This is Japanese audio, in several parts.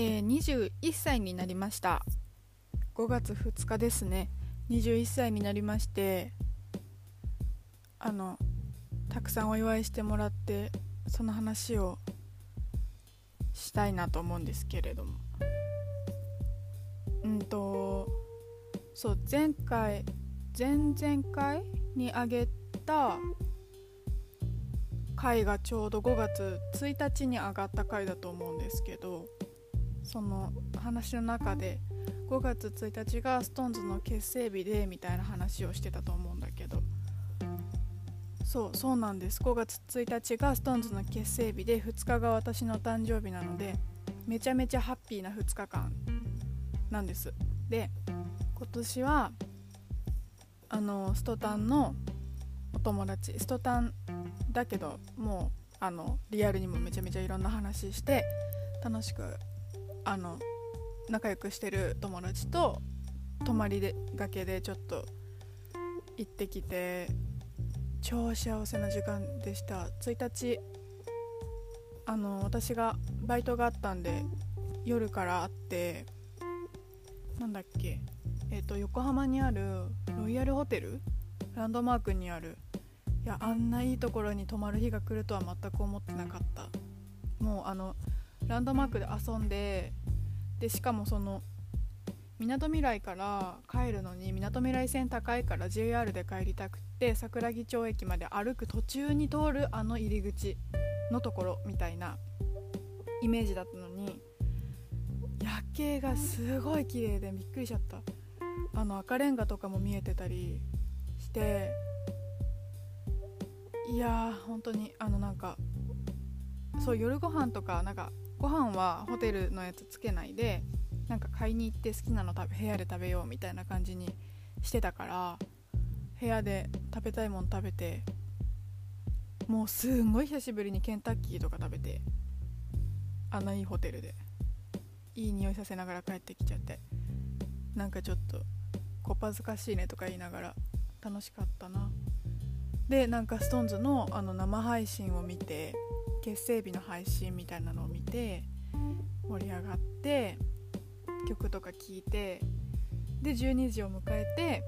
えー、21歳になりました。5月2日ですね。21歳になりましてあのたくさんお祝いしてもらってその話をしたいなと思うんですけれども。うんとそう前回前々回にあげた回がちょうど5月1日に上がった回だと思うんですけどその話の中で5月1日が SixTONES の結成日でみたいな話をしてたと思うんだけど。そうそうなんです。5月1日が SixTONES の結成日で2日が私の誕生日なのでめちゃめちゃハッピーな2日間なんです。で今年はあのストタンのお友達ストタンだけどもうあのリアルにもめちゃめちゃいろんな話して楽しくあの仲良くしてる友達と泊まりでがけでちょっと行ってきて超幸せな時間でした。1日あの私がバイトがあったんで夜から会ってなんだっけえっ、ー、と横浜にあるロイヤルホテルランドマークにあるいやあんないいところに泊まる日が来るとは全く思ってなかった。もうあのランドマークで遊んででしかもそのみなとみらいから帰るのにみなとみらい線高いから JR で帰りたくって桜木町駅まで歩く途中に通るあの入り口のところみたいなイメージだったのに夜景がすごい綺麗でびっくりしちゃった。あの赤レンガとかも見えてたりしていやー本当にあのなんかそう夜ご飯とかなんかご飯はホテルのやつつけないでなんか買いに行って好きなの部屋で食べようみたいな感じにしてたから部屋で食べたいもん食べてもうすんごい久しぶりにケンタッキーとか食べてあんないいホテルでいい匂いさせながら帰ってきちゃってなんかちょっとこっぱずかしいねとか言いながら楽しかったな。でなんか SixTONES のあの生配信を見て結成日の配信みたいなのを見て盛り上がって曲とか聴いてで12時を迎えて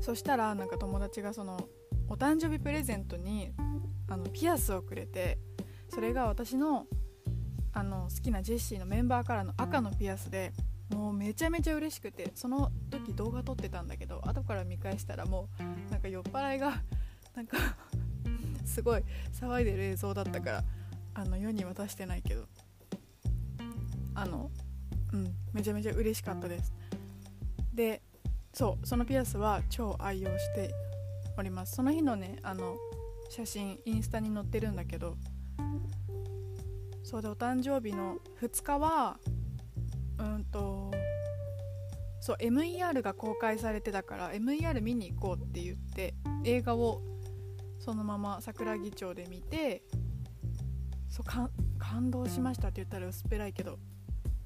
そしたらなんか友達がそのお誕生日プレゼントにあのピアスをくれてそれが私のあの好きなジェシーのメンバーからの赤のピアスでもうめちゃめちゃ嬉しくてその時動画撮ってたんだけど後から見返したらもうなんか酔っ払いがなんかすごい騒いでる映像だったからあの世に渡してないけどあのうんめちゃめちゃ嬉しかったです。でそうそのピアスは超愛用しております。その日のねあの写真インスタに載ってるんだけどそうでお誕生日の2日はうんとそう MER が公開されてたから MER 見に行こうって言って映画をそのまま桜木町で見てそう感動しましたって言ったら薄っぺらいけど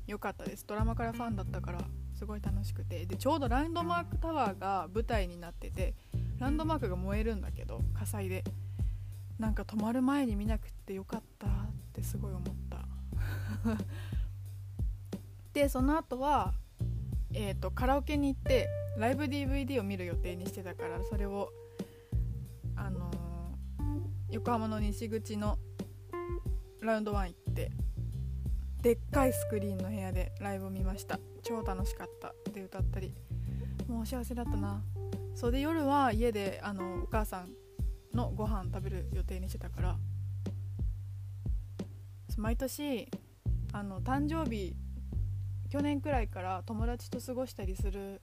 良かったです。ドラマからファンだったからすごい楽しくて。でちょうどランドマークタワーが舞台になっててランドマークが燃えるんだけど火災で。なんか止まる前に見なくてよかったってすごい思った。でその後はえーとカラオケに行ってライブ DVD を見る予定にしてたからそれを横浜の西口のラウンドワン行ってでっかいスクリーンの部屋でライブを見ました。超楽しかった。で歌ったり。もう幸せだったな。それで夜は家であのお母さんのご飯食べる予定にしてたから。毎年あの誕生日去年くらいから友達と過ごしたりする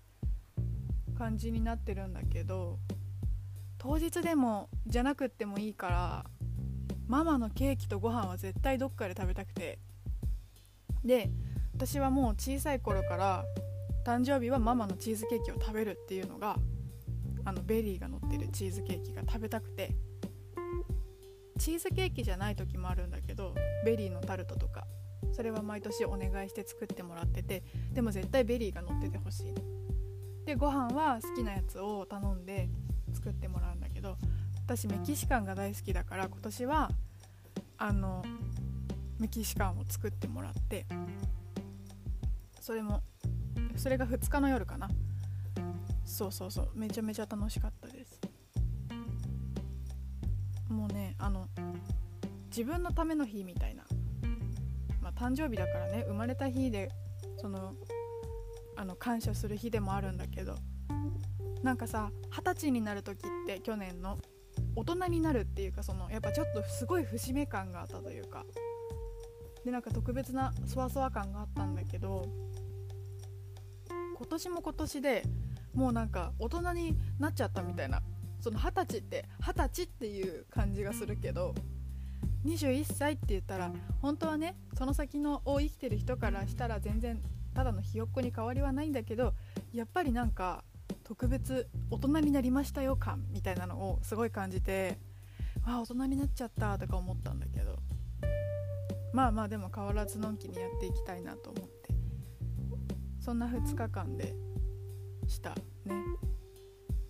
感じになってるんだけど当日でもじゃなくってもいいからママのケーキとご飯は絶対どっかで食べたくて。で私はもう小さい頃から誕生日はママのチーズケーキを食べるっていうのがあのベリーが乗ってるチーズケーキが食べたくて。チーズケーキじゃない時もあるんだけどベリーのタルトとかそれは毎年お願いして作ってもらっててでも絶対ベリーが乗っててほしい。でご飯は好きなやつを頼んで作ってもらうんだけど私メキシカンが大好きだから今年はあのメキシカンを作ってもらってそれもそれが2日の夜かな。そうそうそうめちゃめちゃ楽しかったです。もうねあの自分のための日みたいな。まあ誕生日だからね生まれた日でそのあの感謝する日でもあるんだけどなんかさ二十歳になる時って去年の大人になるっていうかそのやっぱちょっとすごい節目感があったというか。でなんか特別なそわそわ感があったんだけど今年も今年でもうなんか大人になっちゃったみたいな。その二十歳って二十歳っていう感じがするけど21歳って言ったら本当はねその先のを生きてる人からしたら全然ただのひよっこに変わりはないんだけどやっぱりなんか特別大人になりましたよ感みたいなのをすごい感じてあ大人になっちゃったとか思ったんだけどまあまあでも変わらずのんきにやっていきたいなと思ってそんな2日間でしたね。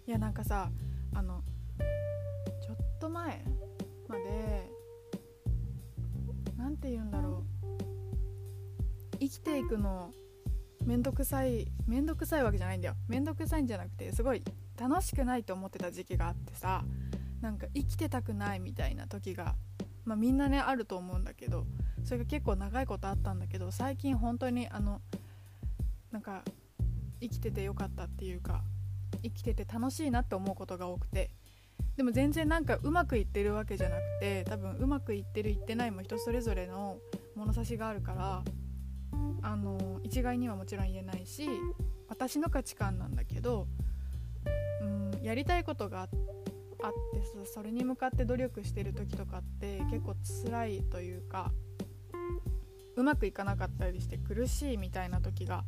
いやなんかさあのちょっと前まで何て言うんだろう。生きていくのめんどくさいめんどくさいわけじゃないんだよ。めんどくさいんじゃなくてすごい楽しくないと思ってた時期があってさなんか生きてたくないみたいな時が、まあ、みんなねあると思うんだけどそれが結構長いことあったんだけど最近本当にあのなんか生きててよかったっていうか生きてて楽しいなって思うことが多くてでも全然なんかうまくいってるわけじゃなくて多分うまくいってるいってないも人それぞれの物差しがあるからあの一概にはもちろん言えないし私の価値観なんだけどうんやりたいことがあってそれに向かって努力してる時とかって結構辛いというかうまくいかなかったりして苦しいみたいな時が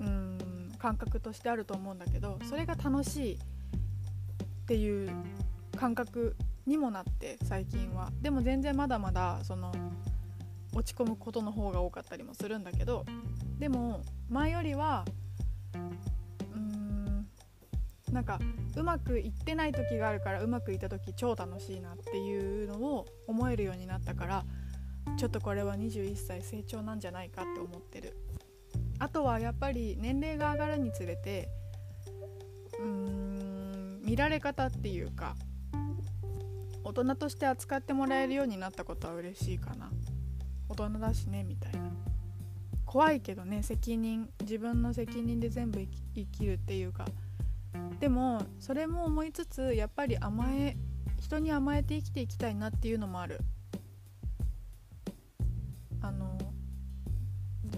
うん感覚としてあると思うんだけどそれが楽しいっていう感覚にもなって最近は。でも全然まだまだその落ち込むことの方が多かったりもするんだけどでも前よりはうーんなんかうまくいってない時があるからうまくいった時超楽しいなっていうのを思えるようになったからちょっとこれは21歳成長なんじゃないかって思ってる。あとはやっぱり年齢が上がるにつれてうーん見られ方っていうか大人として扱ってもらえるようになったことは嬉しいかな。大人だしねみたいな。怖いけどね責任自分の責任で全部生きるっていうか。でもそれも思いつつやっぱり甘え人に甘えて生きていきたいなっていうのもある。あの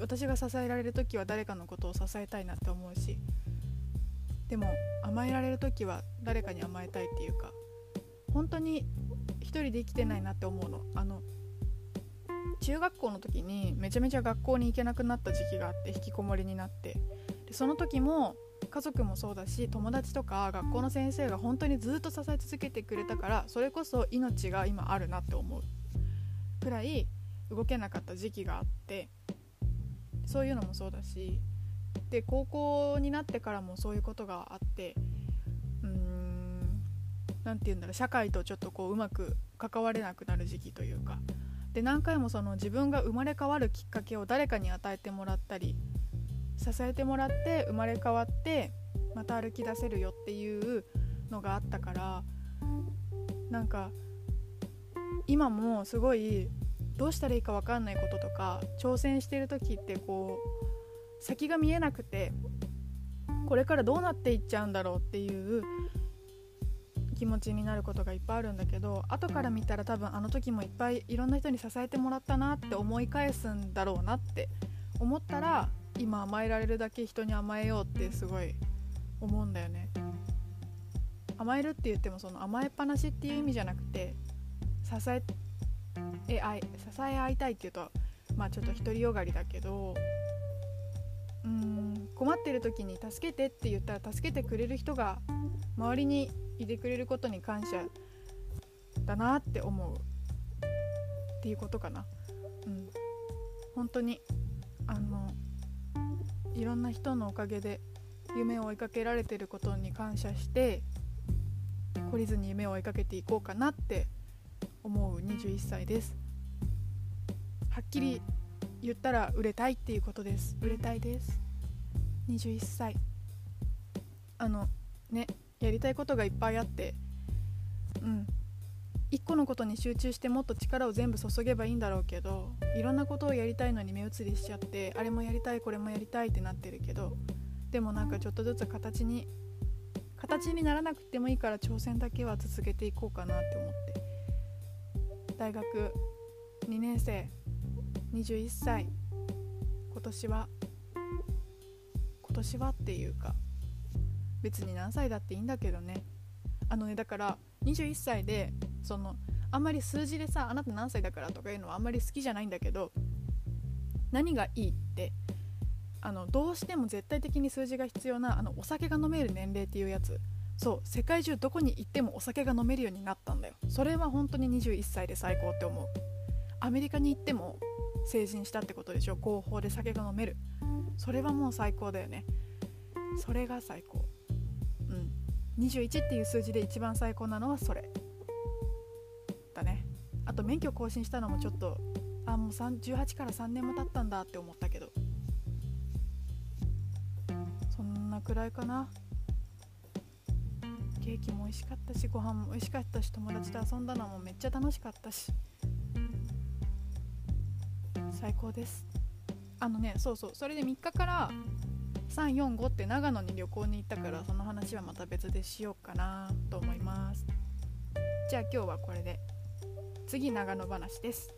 私が支えられる時は誰かのことを支えたいなって思うし。でも甘えられる時は誰かに甘えたいっていうか。本当に一人で生きてないなって思うの。あの中学校の時にめちゃめちゃ学校に行けなくなった時期があって引きこもりになって。でその時も家族もそうだし友達とか学校の先生が本当にずっと支え続けてくれたからそれこそ命が今あるなって思う。くらい動けなかった時期があって。そういうのもそうだし。で高校になってからもそういうことがあって。うーん何て言うんだろう。社会とちょっとこううまく関われなくなる時期というか。で何回もその自分が生まれ変わるきっかけを誰かに与えてもらったり支えてもらって生まれ変わってまた歩き出せるよっていうのがあったからなんか今もすごいどうしたらいいか分かんないこととか挑戦してる時ってこう先が見えなくてこれからどうなっていっちゃうんだろうっていう気持ちになることがいっぱいあるんだけど後から見たら多分あの時もいっぱいいろんな人に支えてもらったなって思い返すんだろうなって思ったら今甘えられるだけ人に甘えようってすごい思うんだよね。甘えるって言ってもその甘えっぱなしっていう意味じゃなくて支ええあい支え合いたいっていうとまあちょっと独りよがりだけどうん困ってる時に助けてって言ったら助けてくれる人が周りにいてくれることに感謝だなって思うっていうことかな。うん。本当にあのいろんな人のおかげで夢を追いかけられてることに感謝して懲りずに夢を追いかけていこうかなって思う21歳です。はっきり言ったら売れたいっていうことです。売れたいです。21歳。あのねやりたいことがいっぱいあってうん。一個のことに集中してもっと力を全部注げばいいんだろうけどいろんなことをやりたいのに目移りしちゃってあれもやりたいこれもやりたいってなってるけどでもなんかちょっとずつ形に形にならなくてもいいから挑戦だけは続けていこうかなって思って。大学2年生21歳。今年は今年はっていうか別に何歳だっていいんだけどね。あのねだから21歳でそのあんまり数字でさあなた何歳だからとかいうのはあんまり好きじゃないんだけど何がいいってあのどうしても絶対的に数字が必要なあのお酒が飲める年齢っていうやつ。そう世界中どこに行ってもお酒が飲めるようになったんだよ。それは本当に21歳で最高って思う。アメリカに行っても成人したってことでしょ。合法で酒が飲める。それはもう最高だよね。それが最高。うん。21っていう数字で一番最高なのはそれ。だね。あと免許更新したのもちょっとあもう18から3年も経ったんだって思ったけど。そんなくらいかな。ケーキも美味しかったしご飯も美味しかったし友達と遊んだのもめっちゃ楽しかったし。最高です。あのねそうそうそれで3日から345って長野に旅行に行ったからその話はまた別でしようかなと思います。じゃあ今日はこれで。次長野話です